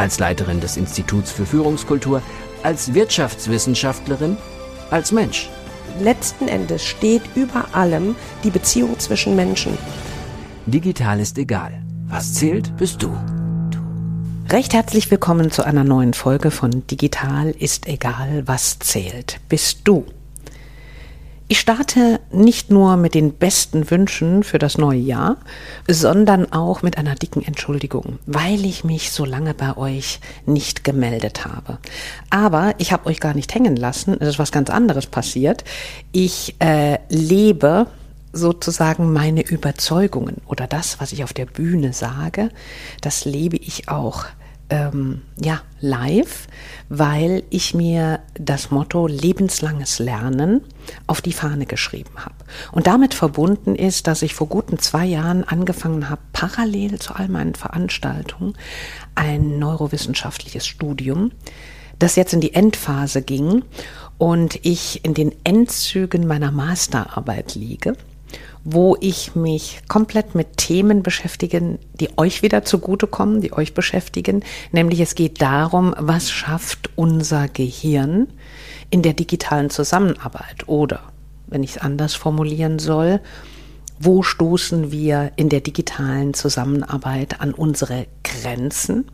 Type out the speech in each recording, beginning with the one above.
als Leiterin des Instituts für Führungskultur, als Wirtschaftswissenschaftlerin, als Mensch. Letzten Endes steht über allem die Beziehung zwischen Menschen. Digital ist egal. Was zählt, bist du. Recht herzlich willkommen zu einer neuen Folge von Digital ist egal, was zählt, bist du. Ich starte nicht nur mit den besten Wünschen für das neue Jahr, sondern auch mit einer dicken Entschuldigung, weil ich mich so lange bei euch nicht gemeldet habe. Aber ich habe euch gar nicht hängen lassen, es ist was ganz anderes passiert. Ich äh, lebe sozusagen meine Überzeugungen oder das, was ich auf der Bühne sage, das lebe ich auch ähm, ja, live, weil ich mir das Motto lebenslanges Lernen auf die Fahne geschrieben habe. Und damit verbunden ist, dass ich vor guten zwei Jahren angefangen habe, parallel zu all meinen Veranstaltungen ein neurowissenschaftliches Studium, das jetzt in die Endphase ging und ich in den Endzügen meiner Masterarbeit liege wo ich mich komplett mit Themen beschäftige, die euch wieder zugutekommen, die euch beschäftigen. Nämlich es geht darum, was schafft unser Gehirn in der digitalen Zusammenarbeit oder, wenn ich es anders formulieren soll, wo stoßen wir in der digitalen Zusammenarbeit an unsere Grenzen,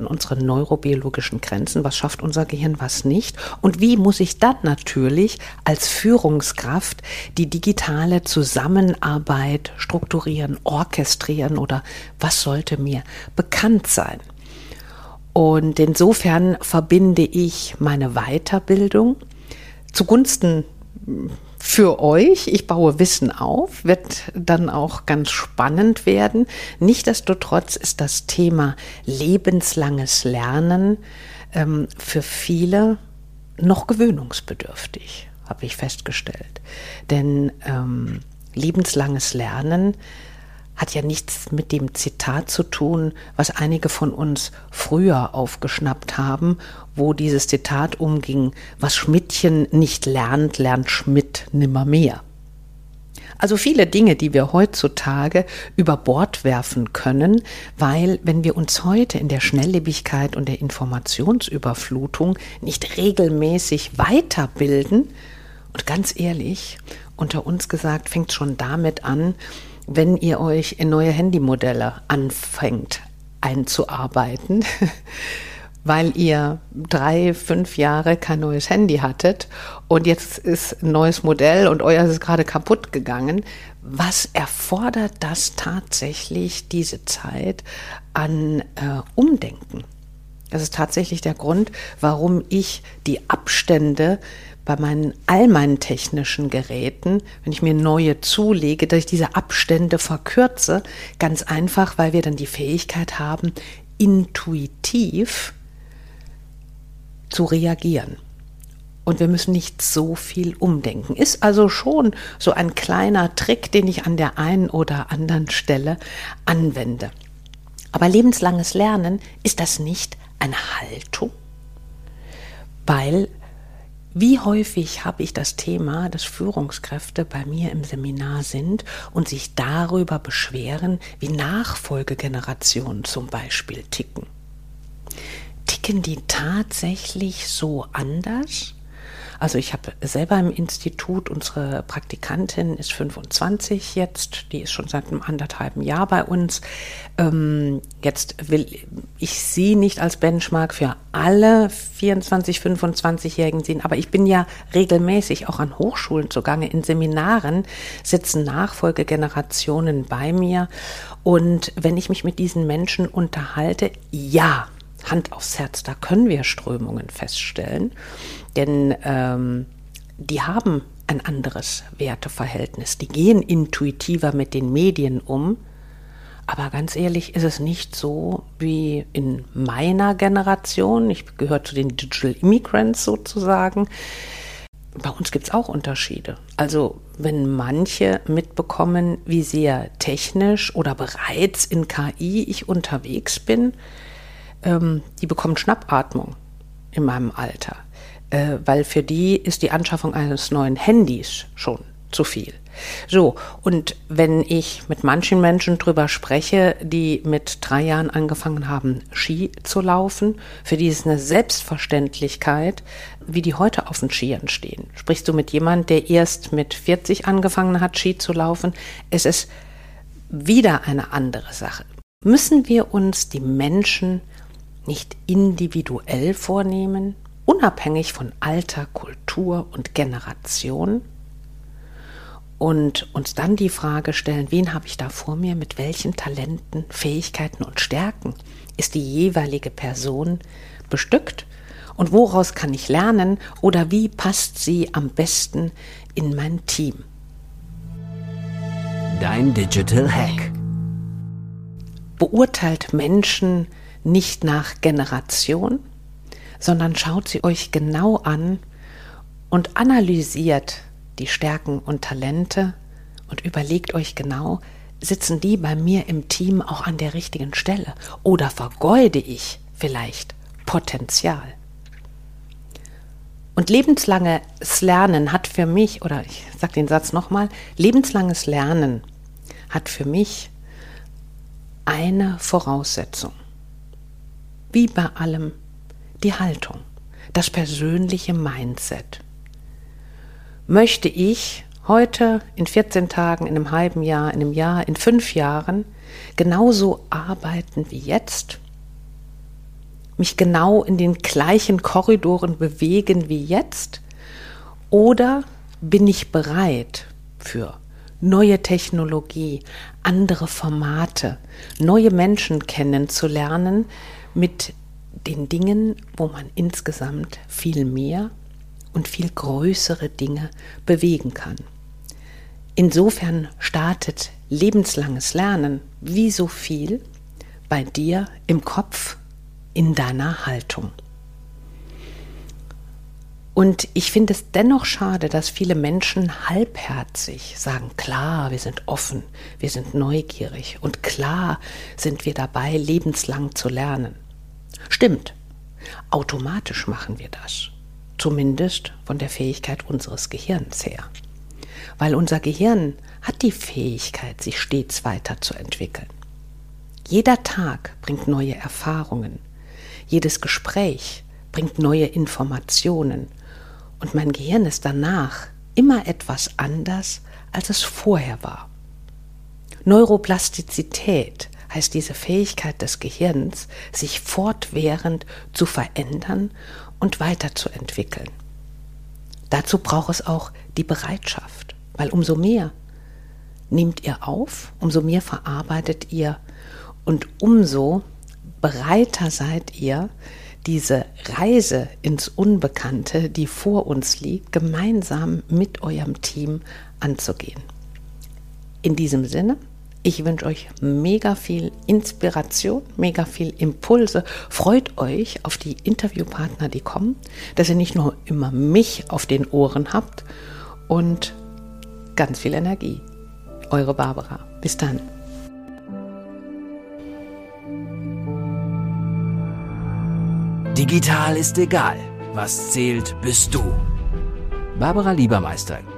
an unsere neurobiologischen Grenzen? Was schafft unser Gehirn, was nicht? Und wie muss ich dann natürlich als Führungskraft die digitale Zusammenarbeit strukturieren, orchestrieren oder was sollte mir bekannt sein? Und insofern verbinde ich meine Weiterbildung zugunsten für euch. Ich baue Wissen auf, wird dann auch ganz spannend werden. Nichtsdestotrotz ist das Thema lebenslanges Lernen ähm, für viele noch gewöhnungsbedürftig, habe ich festgestellt. Denn ähm, lebenslanges Lernen hat ja nichts mit dem Zitat zu tun, was einige von uns früher aufgeschnappt haben, wo dieses Zitat umging, was Schmidtchen nicht lernt, lernt Schmidt nimmermehr. Also viele Dinge, die wir heutzutage über Bord werfen können, weil wenn wir uns heute in der Schnelllebigkeit und der Informationsüberflutung nicht regelmäßig weiterbilden, und ganz ehrlich, unter uns gesagt, fängt schon damit an, wenn ihr euch in neue Handymodelle anfängt einzuarbeiten, weil ihr drei, fünf Jahre kein neues Handy hattet und jetzt ist ein neues Modell und euer ist gerade kaputt gegangen. Was erfordert das tatsächlich diese Zeit an äh, Umdenken? Das ist tatsächlich der Grund, warum ich die Abstände bei meinen, all meinen technischen Geräten, wenn ich mir neue zulege, dass ich diese Abstände verkürze, ganz einfach, weil wir dann die Fähigkeit haben, intuitiv zu reagieren. Und wir müssen nicht so viel umdenken. Ist also schon so ein kleiner Trick, den ich an der einen oder anderen Stelle anwende. Aber lebenslanges Lernen, ist das nicht eine Haltung? Weil wie häufig habe ich das Thema, dass Führungskräfte bei mir im Seminar sind und sich darüber beschweren, wie Nachfolgegenerationen zum Beispiel ticken? Ticken die tatsächlich so anders? Also ich habe selber im Institut, unsere Praktikantin ist 25 jetzt, die ist schon seit einem anderthalben Jahr bei uns. Ähm, jetzt will ich sie nicht als Benchmark für alle 24, 25-Jährigen sehen, aber ich bin ja regelmäßig auch an Hochschulen zugange. In Seminaren sitzen Nachfolgegenerationen bei mir und wenn ich mich mit diesen Menschen unterhalte, ja, Hand aufs Herz, da können wir Strömungen feststellen, denn ähm, die haben ein anderes Werteverhältnis, die gehen intuitiver mit den Medien um, Aber ganz ehrlich ist es nicht so wie in meiner Generation. Ich gehöre zu den Digital Immigrants sozusagen. Bei uns gibt es auch Unterschiede. Also wenn manche mitbekommen, wie sehr technisch oder bereits in KI ich unterwegs bin, ähm, die bekommen Schnappatmung in meinem Alter. Äh, weil für die ist die Anschaffung eines neuen Handys schon zu viel. So, und wenn ich mit manchen Menschen drüber spreche, die mit drei Jahren angefangen haben, Ski zu laufen, für die ist eine Selbstverständlichkeit, wie die heute auf den Skiern stehen. Sprichst du mit jemandem, der erst mit 40 angefangen hat, Ski zu laufen, es ist wieder eine andere Sache. Müssen wir uns die Menschen nicht individuell vornehmen, unabhängig von Alter, Kultur und Generation? Und uns dann die Frage stellen, wen habe ich da vor mir, mit welchen Talenten, Fähigkeiten und Stärken ist die jeweilige Person bestückt und woraus kann ich lernen oder wie passt sie am besten in mein Team. Dein Digital Hack. Beurteilt Menschen nicht nach Generation, sondern schaut sie euch genau an und analysiert die Stärken und Talente und überlegt euch genau, sitzen die bei mir im Team auch an der richtigen Stelle oder vergeude ich vielleicht Potenzial? Und lebenslanges Lernen hat für mich, oder ich sage den Satz nochmal, lebenslanges Lernen hat für mich eine Voraussetzung. Wie bei allem die Haltung, das persönliche Mindset möchte ich heute, in 14 Tagen, in einem halben Jahr, in einem Jahr, in fünf Jahren genauso arbeiten wie jetzt? Mich genau in den gleichen Korridoren bewegen wie jetzt? Oder bin ich bereit für neue Technologie, andere Formate, neue Menschen kennenzulernen mit den Dingen, wo man insgesamt viel mehr und viel größere Dinge bewegen kann. Insofern startet lebenslanges Lernen wie so viel bei dir im Kopf, in deiner Haltung. Und ich finde es dennoch schade, dass viele Menschen halbherzig sagen, klar, wir sind offen, wir sind neugierig und klar sind wir dabei, lebenslang zu lernen. Stimmt, automatisch machen wir das zumindest von der Fähigkeit unseres Gehirns her. Weil unser Gehirn hat die Fähigkeit, sich stets weiterzuentwickeln. Jeder Tag bringt neue Erfahrungen, jedes Gespräch bringt neue Informationen und mein Gehirn ist danach immer etwas anders, als es vorher war. Neuroplastizität heißt diese Fähigkeit des Gehirns, sich fortwährend zu verändern und weiterzuentwickeln. Dazu braucht es auch die Bereitschaft, weil umso mehr nehmt ihr auf, umso mehr verarbeitet ihr und umso bereiter seid ihr, diese Reise ins Unbekannte, die vor uns liegt, gemeinsam mit eurem Team anzugehen. In diesem Sinne, ich wünsche euch mega viel Inspiration, mega viel Impulse. Freut euch auf die Interviewpartner, die kommen, dass ihr nicht nur immer mich auf den Ohren habt und ganz viel Energie. Eure Barbara. Bis dann. Digital ist egal. Was zählt, bist du. Barbara Liebermeister